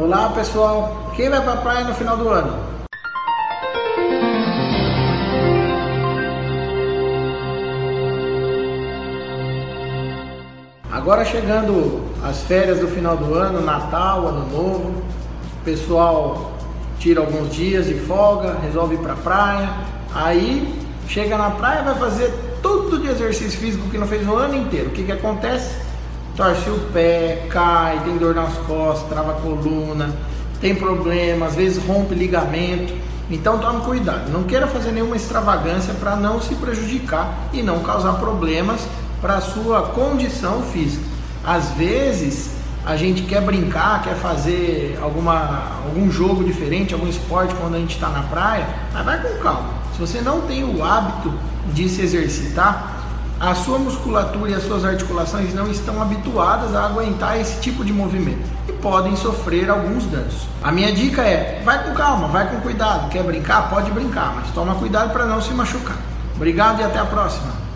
Olá pessoal, quem vai para a praia no final do ano? Agora chegando as férias do final do ano, Natal, Ano Novo, o pessoal tira alguns dias de folga, resolve ir para a praia, aí chega na praia vai fazer tudo de exercício físico que não fez o ano inteiro. O que, que acontece? Torce o pé, cai, tem dor nas costas, trava a coluna, tem problema, às vezes rompe ligamento. Então tome cuidado, não queira fazer nenhuma extravagância para não se prejudicar e não causar problemas para a sua condição física. Às vezes a gente quer brincar, quer fazer alguma, algum jogo diferente, algum esporte quando a gente está na praia, mas vai com calma. Se você não tem o hábito de se exercitar, a sua musculatura e as suas articulações não estão habituadas a aguentar esse tipo de movimento e podem sofrer alguns danos. A minha dica é: vai com calma, vai com cuidado. Quer brincar? Pode brincar, mas toma cuidado para não se machucar. Obrigado e até a próxima.